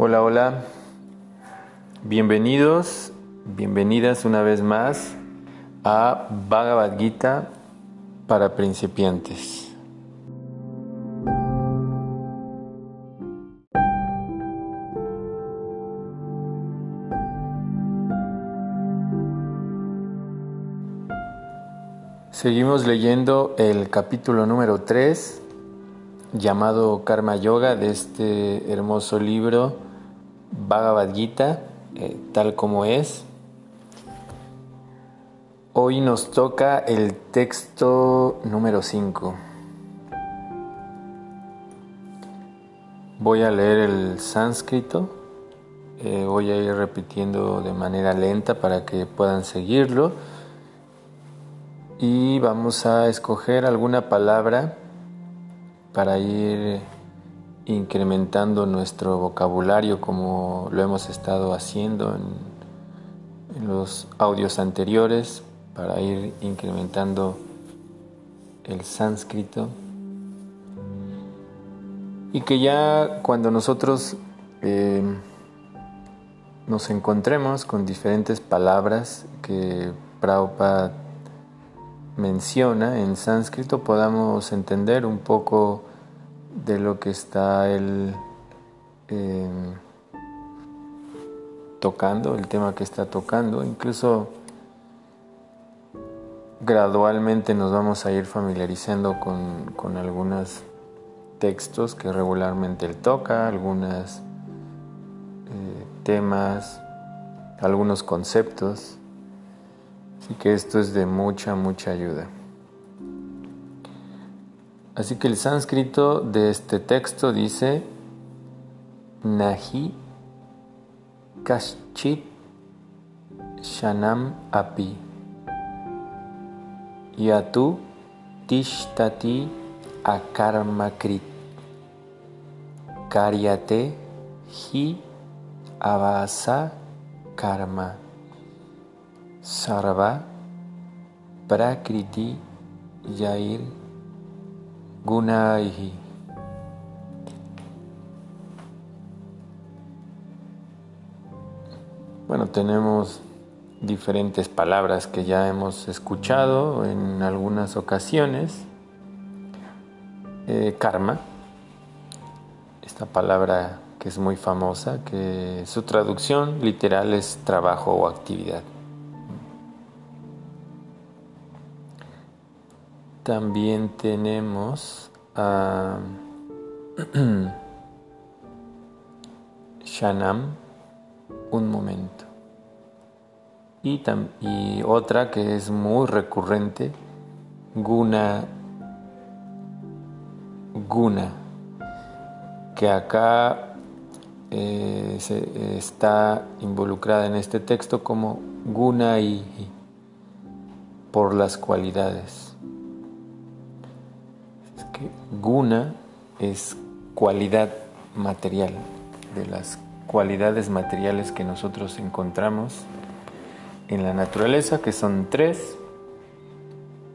Hola, hola. Bienvenidos, bienvenidas una vez más a Bhagavad Gita para principiantes. Seguimos leyendo el capítulo número 3 llamado Karma Yoga de este hermoso libro Bhagavad Gita, eh, tal como es. Hoy nos toca el texto número 5. Voy a leer el sánscrito. Eh, voy a ir repitiendo de manera lenta para que puedan seguirlo. Y vamos a escoger alguna palabra para ir incrementando nuestro vocabulario como lo hemos estado haciendo en, los audios anteriores para ir incrementando el sánscrito. Y que ya cuando nosotros eh, nos encontremos con diferentes palabras que Prabhupada menciona en sánscrito podamos entender un poco de lo que está él em, tocando, el tema que está tocando. Incluso gradualmente nos vamos a ir familiarizando con, con algunos textos que regularmente él toca, algunos eh, temas, algunos conceptos. Así que esto es de mucha, mucha ayuda. Así que el sánscrito de este texto dice Nahi Kaschit Shanam Api. Yatu Tishtati Akarmakrit. Karyate Hi Avasa Karma. Sarva Prakriti Yair Gunaihi. Bueno, tenemos diferentes palabras que ya hemos escuchado en algunas ocasiones. Eh, karma, esta palabra que es muy famosa, que su traducción literal es trabajo o actividad. También tenemos a Shanam, un momento. Y, otra que es muy recurrente, Guna, Guna, que acá eh, se, está involucrada en este texto como Guna y por las cualidades. Guna es cualidad material, de las cualidades materiales que nosotros encontramos en la naturaleza, que son tres,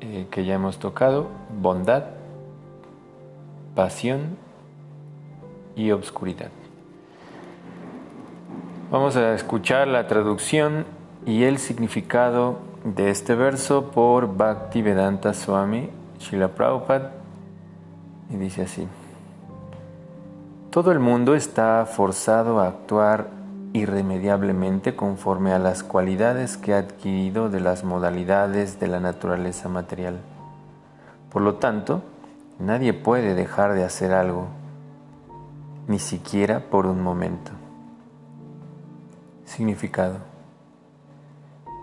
eh, que ya hemos tocado, bondad, pasión y obscuridad. Vamos a escuchar la traducción y el significado de este verso por Bhaktivedanta Swami Srila Prabhupada y dice así, todo el mundo está forzado a actuar irremediablemente conforme a las cualidades que ha adquirido de las modalidades de la naturaleza material. Por lo tanto, nadie puede dejar de hacer algo, ni siquiera por un momento. Significado.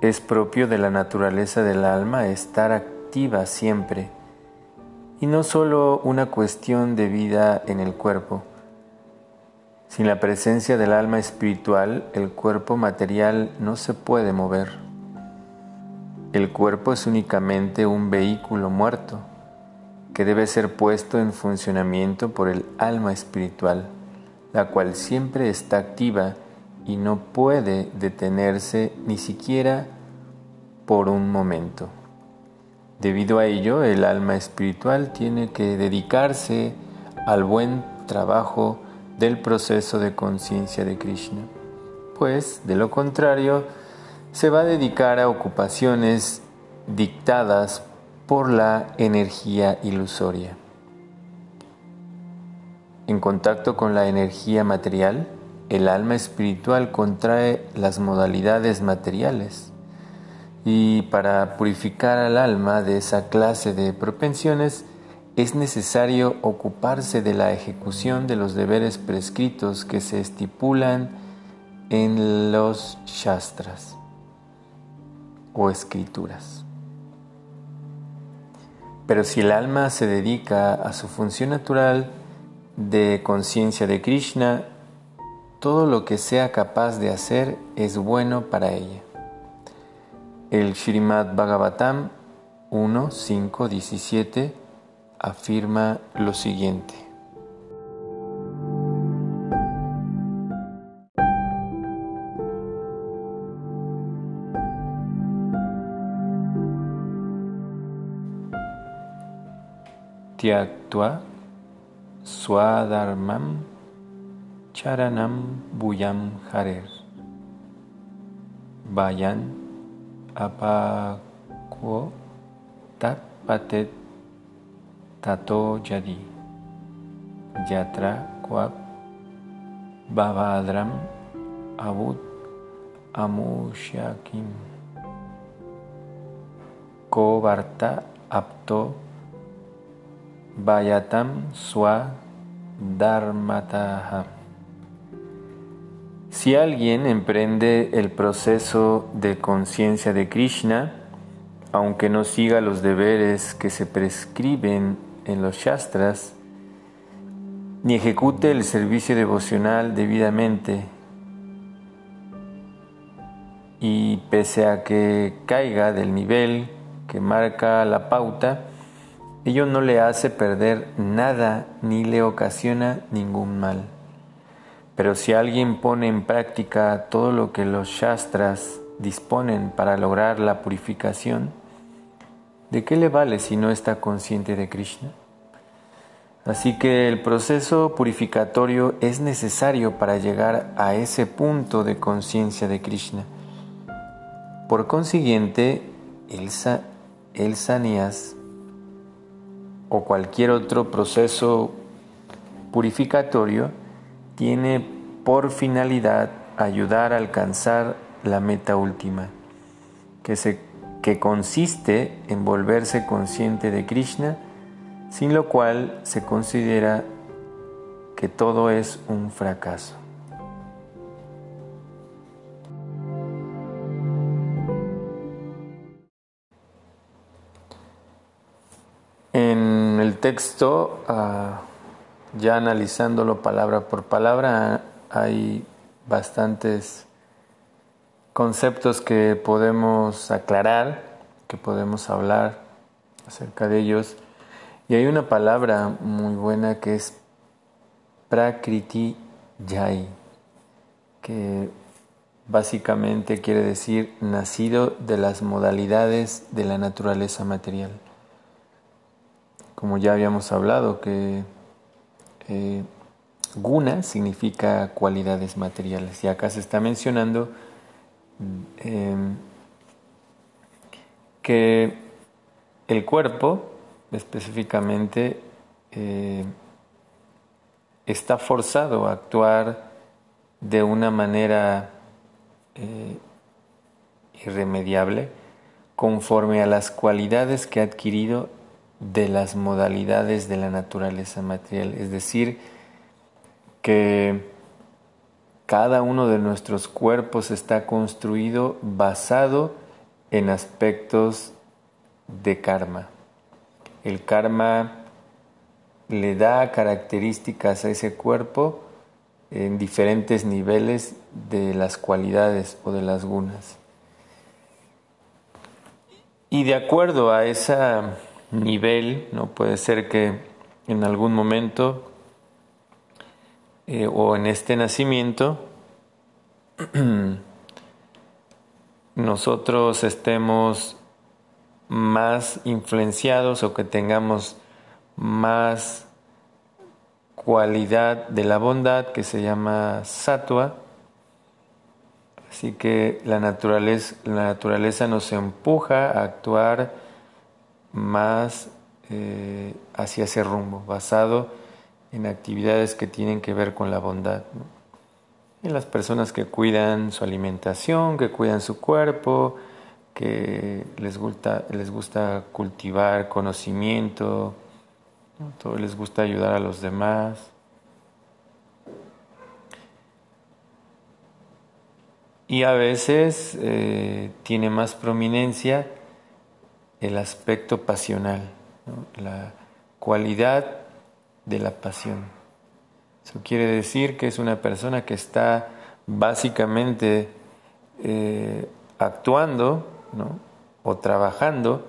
Es propio de la naturaleza del alma estar activa siempre y no solo una cuestión de vida en el cuerpo. Sin la presencia del alma espiritual, el cuerpo material no se puede mover. El cuerpo es únicamente un vehículo muerto que debe ser puesto en funcionamiento por el alma espiritual, la cual siempre está activa y no puede detenerse ni siquiera por un momento. Debido a ello, el alma espiritual tiene que dedicarse al buen trabajo del proceso de conciencia de Krishna, pues de lo contrario se va a dedicar a ocupaciones dictadas por la energía ilusoria. En contacto con la energía material, el alma espiritual contrae las modalidades materiales y para purificar al alma de esa clase de propensiones es necesario ocuparse de la ejecución de los deberes prescritos que se estipulan en los shastras o escrituras. Pero si el alma se dedica a su función natural de conciencia de Krishna, todo lo que sea capaz de hacer es bueno para ella. El Srimad Bhagavatam 1, 5, 17 afirma lo siguiente. Tyaktva Swadharmam Charanam Buyam Harer Vayan apa kuo tak patet tato jadi? Yatra quab bhavadram avut amushyakim ko varta apto bayatam swa dharmataham si alguien emprende el proceso de conciencia de Krishna, aunque no siga los deberes que se prescriben en los Shastras, ni ejecute el servicio devocional debidamente, y pese a que caiga del nivel que marca la pauta, ello no le hace perder nada ni le ocasiona ningún mal. Pero si alguien pone en práctica todo lo que los Shastras disponen para lograr la purificación, ¿de qué le vale si no está consciente de Krishna? Así que el proceso purificatorio es necesario para llegar a ese punto de conciencia de Krishna. Por consiguiente, el, el sanias o cualquier otro proceso purificatorio tiene por finalidad ayudar a alcanzar la meta última, que, se, que consiste en volverse consciente de Krishna, sin lo cual se considera que todo es un fracaso. En el texto ah, ya analizándolo palabra por palabra, hay bastantes conceptos que podemos aclarar, que podemos hablar acerca de ellos. Y hay una palabra muy buena que es Prakriti Jai, que básicamente quiere decir nacido de las modalidades de la naturaleza material. Como ya habíamos hablado, que eh, guna significa cualidades materiales. Y acá se está mencionando em, que el cuerpo específicamente eh, está forzado a actuar de una manera eh, irremediable conforme a las cualidades que ha adquirido de las modalidades de la naturaleza material, es decir, que cada uno de nuestros cuerpos está construido basado en aspectos de karma. El karma le da características a ese cuerpo en diferentes niveles de las cualidades o de las gunas. Y de acuerdo a esa nivel, ¿no? Puede ser que en algún momento eh, o en este nacimiento nosotros estemos más influenciados o que tengamos más cualidad de la bondad que se llama sattva. Así que la naturaleza, la naturaleza nos empuja a actuar más eh, hacia ese rumbo, basado en actividades que tienen que ver con la bondad. En las personas que cuidan su alimentación, que cuidan su cuerpo, que les gusta, les gusta cultivar conocimiento, todo les gusta ayudar a los demás. Y a veces eh, tiene más prominencia el aspecto pasional, la cualidad de la pasión. Eso quiere decir que es una persona que está básicamente eh, actuando o trabajando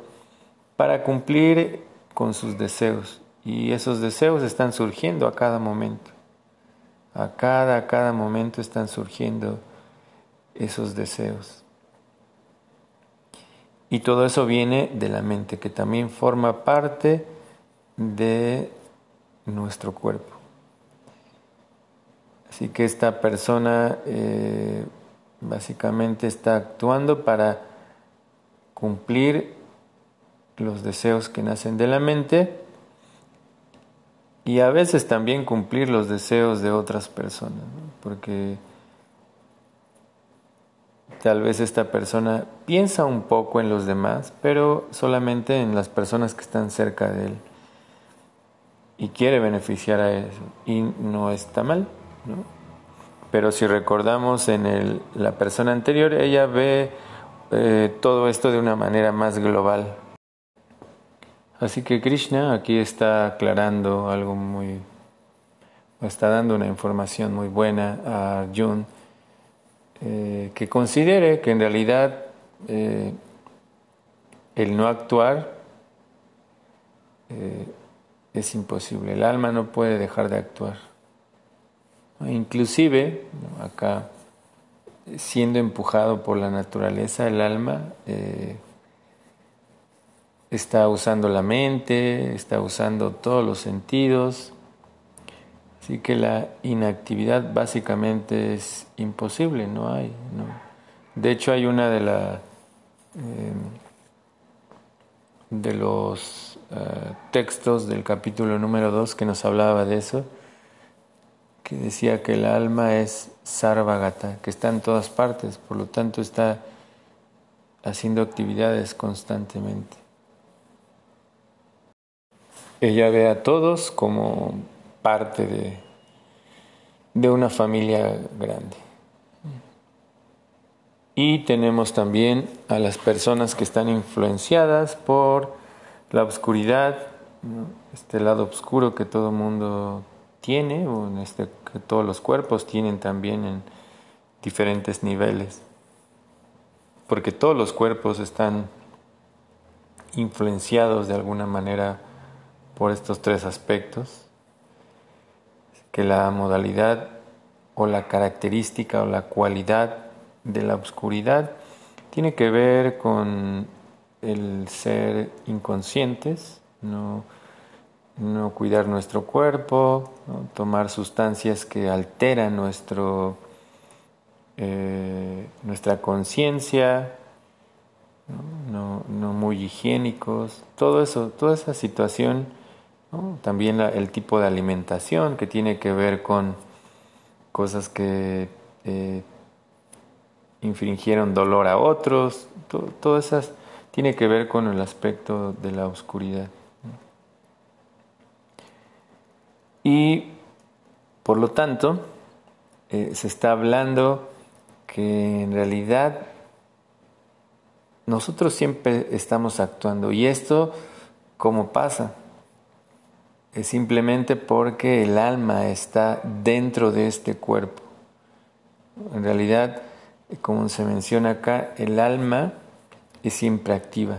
para cumplir con sus deseos. Y esos deseos están surgiendo a cada momento. A cada, a cada momento están surgiendo esos deseos. Y todo eso viene de la mente, que también forma parte de nuestro cuerpo. Así que esta persona eh, básicamente está actuando para cumplir los deseos que nacen de la mente y a veces también cumplir los deseos de otras personas, porque tal vez esta persona piensa un poco en los demás, pero solamente en las personas que están cerca de él y quiere beneficiar a eso y no está mal, ¿no? Pero si recordamos en el, la persona anterior, ella ve eh, todo esto de una manera más global. Así que Krishna aquí está aclarando algo muy, está dando una información muy buena a Arjun, eh, que considere que en realidad eh, el no actuar es imposible, el alma no puede dejar de actuar. Inclusive, acá siendo empujado por la naturaleza, el alma eh, está usando la mente, está usando todos los sentidos. Así que la inactividad básicamente es imposible, no hay. De hecho, hay una de la eh, de los eh, textos del capítulo número 2 que nos hablaba de eso que decía que el alma es sarvagata, que está en todas partes, por lo tanto está haciendo actividades constantemente. Ella ve a todos como parte de, de una familia grande. Y tenemos también a las personas que están influenciadas por la oscuridad, este lado oscuro que todo mundo tiene, o en este, que todos los cuerpos tienen también en diferentes niveles, porque todos los cuerpos están influenciados de alguna manera por estos tres aspectos, que la modalidad o la característica o la cualidad de la oscuridad tiene que ver con el ser inconscientes, no no cuidar nuestro cuerpo, tomar sustancias que alteran nuestro, eh, nuestra conciencia, ¿no? muy higiénicos, todo eso, toda esa situación, también el tipo de alimentación que tiene que ver con cosas que eh, infringieron dolor a otros, todo, esas tiene que ver con el aspecto de la oscuridad. Y por lo tanto, eh, se está hablando que en realidad nosotros siempre estamos actuando. ¿Y esto cómo pasa? Es simplemente porque el alma está dentro de este cuerpo. En realidad, como se menciona acá, el alma es siempre activa.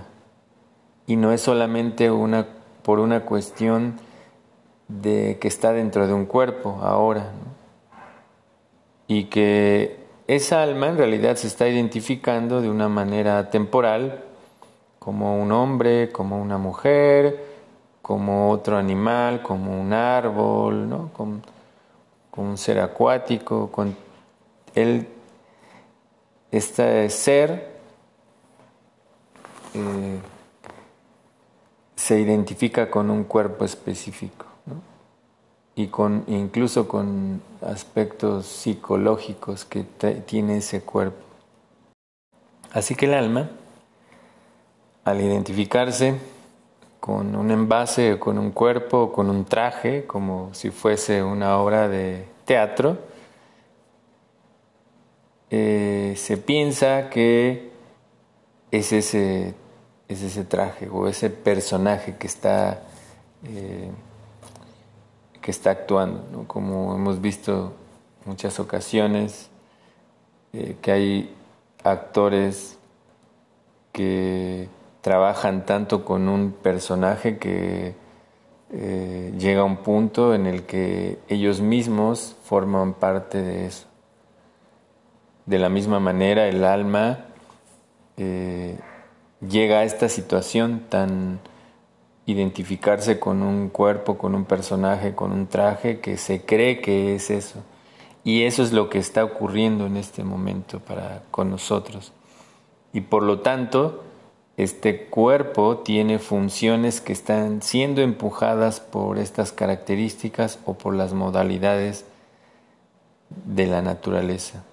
Y no es solamente una, por una cuestión de que está dentro de un cuerpo ahora. Y que esa alma en realidad se está identificando de una manera temporal como un hombre, como una mujer, como otro animal, como un árbol, ¿no? como, un ser acuático. Con, él, este ser eh, se identifica con un cuerpo específico y con, incluso con aspectos psicológicos que tiene ese cuerpo. Así que el alma, al identificarse con un envase con un cuerpo con un traje, como si fuese una obra de teatro, eh, se piensa que es ese, es ese traje o ese personaje que está, eh, que está actuando, como hemos visto muchas ocasiones, eh, que hay actores que trabajan tanto con un personaje que eh, llega a un punto en el que ellos mismos forman parte de eso. De la misma manera, el alma eh, llega a esta situación tan identificarse con un cuerpo, con un personaje, con un traje, que se cree que es eso. Y eso es lo que está ocurriendo en este momento para con nosotros. Y por lo tanto, este cuerpo tiene funciones que están siendo empujadas por estas características o por las modalidades de la naturaleza.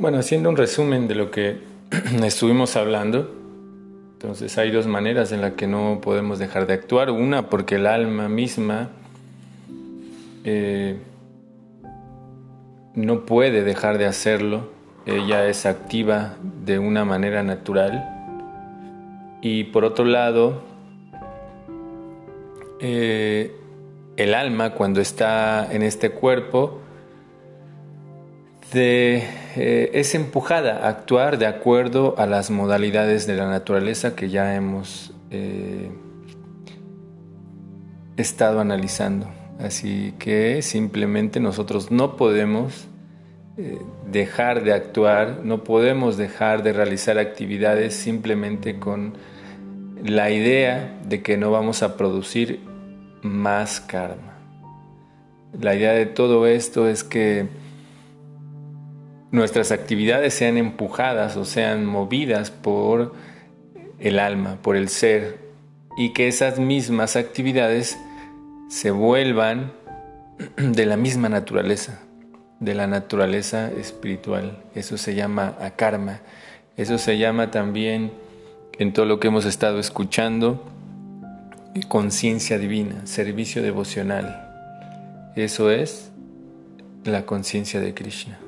Bueno, haciendo un resumen de lo que estuvimos hablando, entonces hay dos maneras en las que no podemos dejar de actuar. Una, porque el alma misma eh, no puede dejar de hacerlo, ella es activa de una manera natural. Y por otro lado, eh, el alma cuando está en este cuerpo eh, es empujada a actuar de acuerdo a las modalidades de la naturaleza que ya hemos estado analizando. Así que simplemente nosotros no podemos eh, dejar de actuar, no podemos dejar de realizar actividades simplemente con la idea de que no vamos a producir más karma. La idea de todo esto es que nuestras actividades sean empujadas o sean movidas por el alma, por el ser, y que esas mismas actividades se vuelvan de la misma naturaleza, de la naturaleza espiritual. Eso se llama akarma. Eso se llama también, en todo lo que hemos estado escuchando, conciencia divina, servicio devocional. Eso es la conciencia de Krishna.